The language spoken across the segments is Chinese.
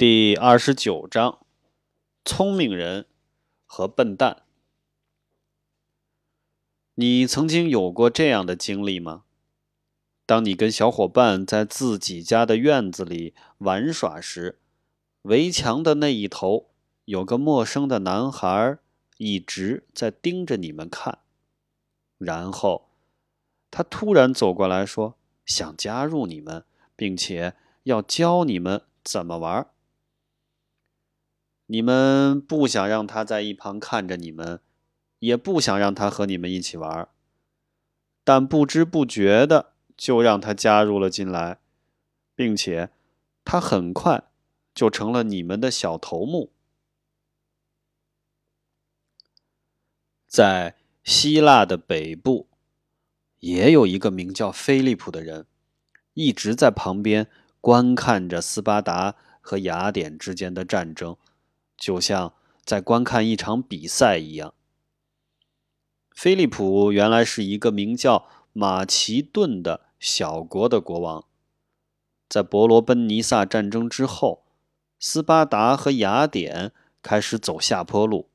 第二十九章：聪明人和笨蛋。你曾经有过这样的经历吗？当你跟小伙伴在自己家的院子里玩耍时，围墙的那一头有个陌生的男孩一直在盯着你们看，然后他突然走过来说：“想加入你们，并且要教你们怎么玩。”你们不想让他在一旁看着你们，也不想让他和你们一起玩，但不知不觉的就让他加入了进来，并且他很快就成了你们的小头目。在希腊的北部，也有一个名叫菲利普的人，一直在旁边观看着斯巴达和雅典之间的战争。就像在观看一场比赛一样。菲利普原来是一个名叫马其顿的小国的国王。在伯罗奔尼撒战争之后，斯巴达和雅典开始走下坡路。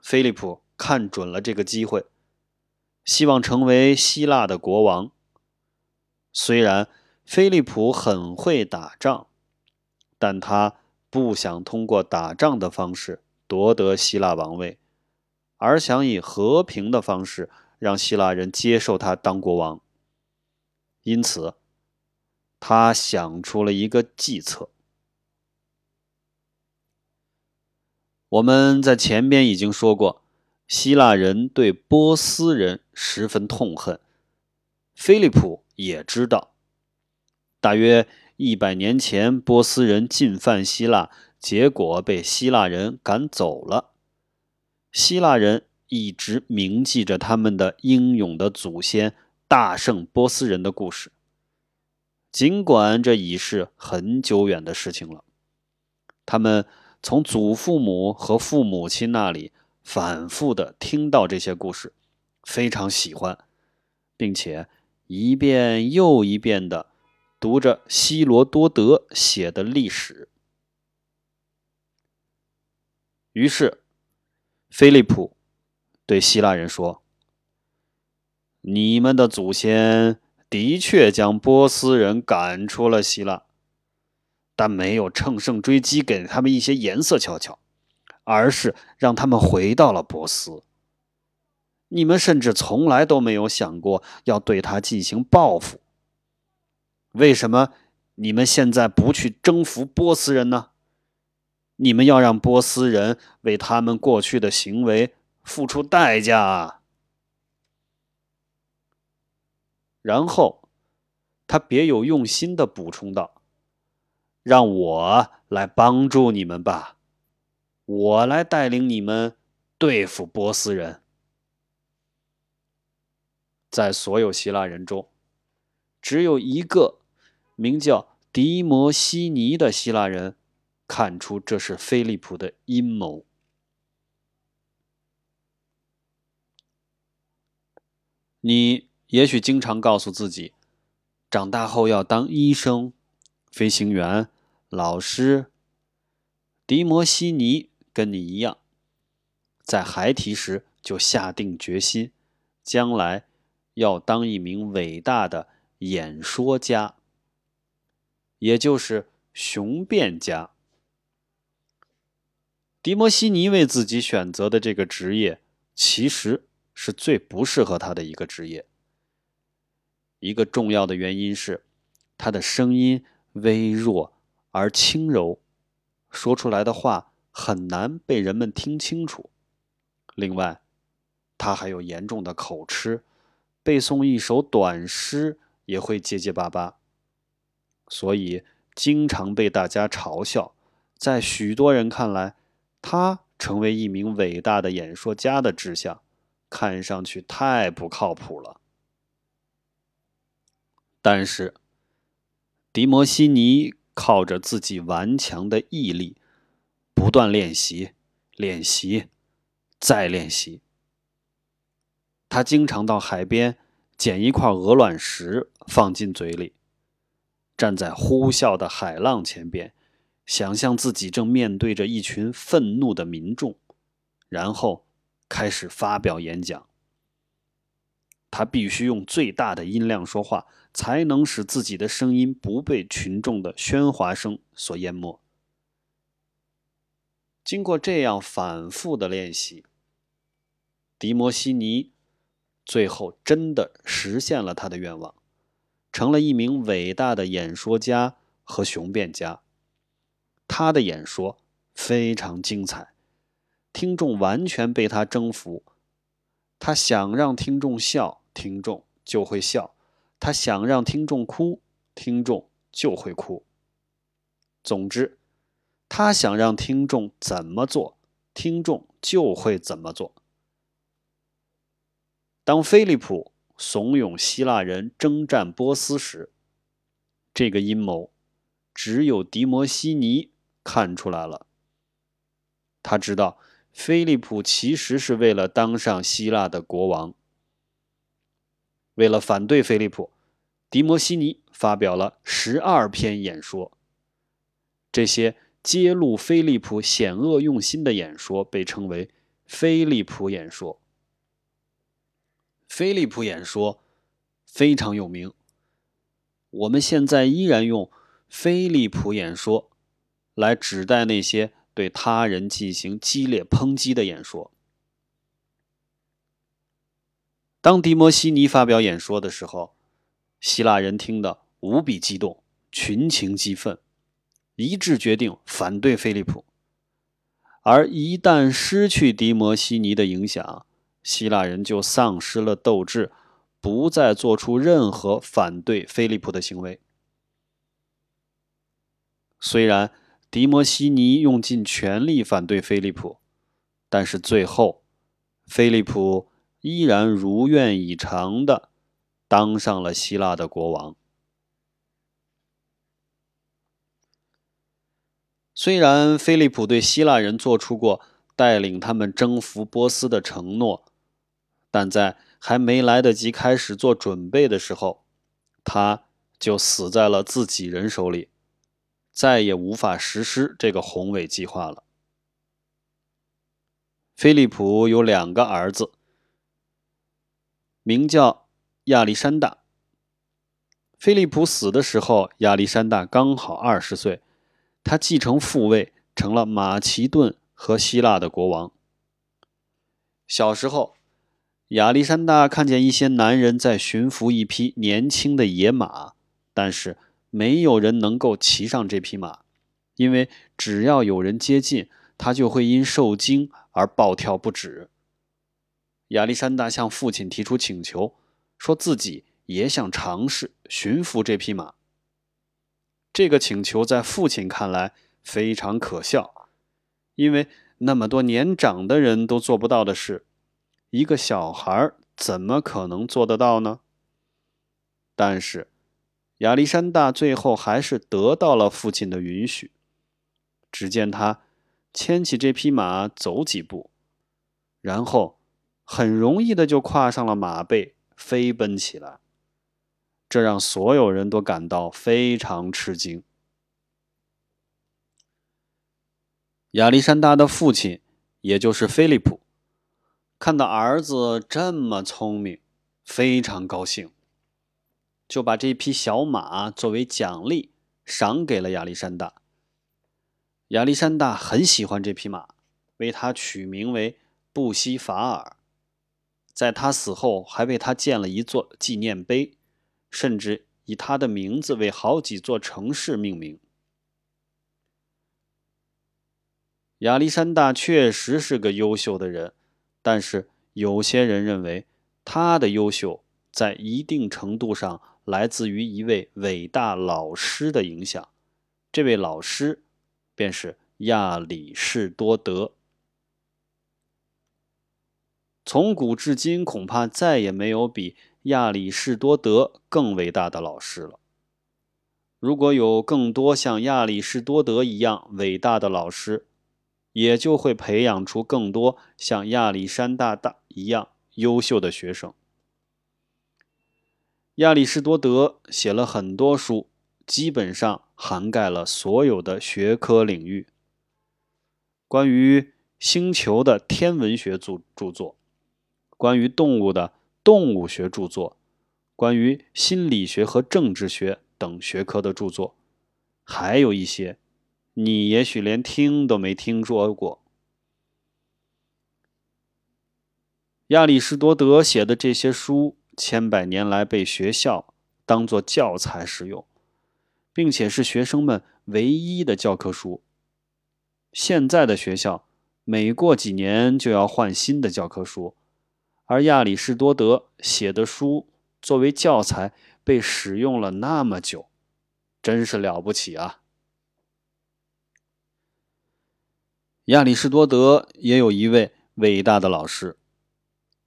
菲利普看准了这个机会，希望成为希腊的国王。虽然菲利普很会打仗，但他。不想通过打仗的方式夺得希腊王位，而想以和平的方式让希腊人接受他当国王。因此，他想出了一个计策。我们在前边已经说过，希腊人对波斯人十分痛恨。菲利普也知道，大约。一百年前，波斯人进犯希腊，结果被希腊人赶走了。希腊人一直铭记着他们的英勇的祖先大胜波斯人的故事，尽管这已是很久远的事情了。他们从祖父母和父母亲那里反复的听到这些故事，非常喜欢，并且一遍又一遍的。读着希罗多德写的历史，于是，菲利普对希腊人说：“你们的祖先的确将波斯人赶出了希腊，但没有乘胜追击，给他们一些颜色瞧瞧，而是让他们回到了波斯。你们甚至从来都没有想过要对他进行报复。”为什么你们现在不去征服波斯人呢？你们要让波斯人为他们过去的行为付出代价啊！然后他别有用心的补充道：“让我来帮助你们吧，我来带领你们对付波斯人。”在所有希腊人中，只有一个。名叫迪摩西尼的希腊人看出这是菲利普的阴谋。你也许经常告诉自己，长大后要当医生、飞行员、老师。迪摩西尼跟你一样，在孩提时就下定决心，将来要当一名伟大的演说家。也就是雄辩家，迪摩西尼为自己选择的这个职业，其实是最不适合他的一个职业。一个重要的原因是，他的声音微弱而轻柔，说出来的话很难被人们听清楚。另外，他还有严重的口吃，背诵一首短诗也会结结巴巴。所以，经常被大家嘲笑。在许多人看来，他成为一名伟大的演说家的志向，看上去太不靠谱了。但是，迪摩西尼靠着自己顽强的毅力，不断练习、练习、再练习。他经常到海边捡一块鹅卵石放进嘴里。站在呼啸的海浪前边，想象自己正面对着一群愤怒的民众，然后开始发表演讲。他必须用最大的音量说话，才能使自己的声音不被群众的喧哗声所淹没。经过这样反复的练习，迪摩西尼最后真的实现了他的愿望，成了一名伟大的演说家和雄辩家。他的演说非常精彩，听众完全被他征服。他想让听众笑，听众就会笑；他想让听众哭，听众就会哭。总之。他想让听众怎么做，听众就会怎么做。当菲利普怂恿希腊人征战波斯时，这个阴谋只有迪摩西尼看出来了。他知道菲利普其实是为了当上希腊的国王。为了反对菲利普，迪摩西尼发表了十二篇演说。这些。揭露菲利普险恶用心的演说被称为“菲利普演说”。菲利普演说非常有名，我们现在依然用“菲利普演说”来指代那些对他人进行激烈抨击的演说。当迪摩西尼发表演说的时候，希腊人听得无比激动，群情激愤。一致决定反对菲利普，而一旦失去迪摩西尼的影响，希腊人就丧失了斗志，不再做出任何反对菲利普的行为。虽然迪摩西尼用尽全力反对菲利普，但是最后，菲利普依然如愿以偿的当上了希腊的国王。虽然菲利普对希腊人做出过带领他们征服波斯的承诺，但在还没来得及开始做准备的时候，他就死在了自己人手里，再也无法实施这个宏伟计划了。菲利普有两个儿子，名叫亚历山大。菲利普死的时候，亚历山大刚好二十岁。他继承父位，成了马其顿和希腊的国王。小时候，亚历山大看见一些男人在驯服一匹年轻的野马，但是没有人能够骑上这匹马，因为只要有人接近，他就会因受惊而暴跳不止。亚历山大向父亲提出请求，说自己也想尝试驯服这匹马。这个请求在父亲看来非常可笑，因为那么多年长的人都做不到的事，一个小孩怎么可能做得到呢？但是亚历山大最后还是得到了父亲的允许。只见他牵起这匹马走几步，然后很容易的就跨上了马背，飞奔起来。这让所有人都感到非常吃惊。亚历山大的父亲，也就是菲利普，看到儿子这么聪明，非常高兴，就把这匹小马作为奖励赏给了亚历山大。亚历山大很喜欢这匹马，为他取名为布西法尔，在他死后还为他建了一座纪念碑。甚至以他的名字为好几座城市命名。亚历山大确实是个优秀的人，但是有些人认为他的优秀在一定程度上来自于一位伟大老师的影响。这位老师便是亚里士多德。从古至今，恐怕再也没有比。亚里士多德更伟大的老师了。如果有更多像亚里士多德一样伟大的老师，也就会培养出更多像亚历山大大一样优秀的学生。亚里士多德写了很多书，基本上涵盖了所有的学科领域。关于星球的天文学著著作，关于动物的动物学著作，关于心理学和政治学等学科的著作，还有一些你也许连听都没听说过。亚里士多德写的这些书，千百年来被学校当作教材使用，并且是学生们唯一的教科书。现在的学校每过几年就要换新的教科书，而亚里士多德写的书作为教材被使用了那么久，真是了不起啊！亚里士多德也有一位伟大的老师。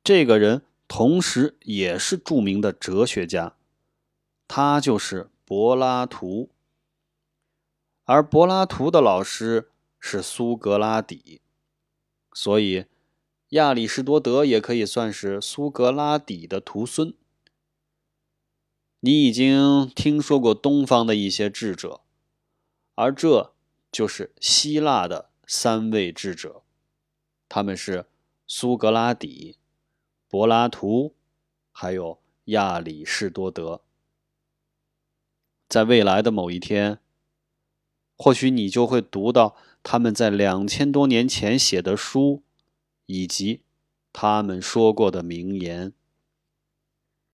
这个人同时也是著名的哲学家，他就是柏拉图。而柏拉图的老师是苏格拉底，所以亚里士多德也可以算是苏格拉底的徒孙。你已经听说过东方的一些智者，而这就是希腊的三位智者，他们是苏格拉底。柏拉图，还有亚里士多德，在未来的某一天，或许你就会读到他们在两千多年前写的书，以及他们说过的名言。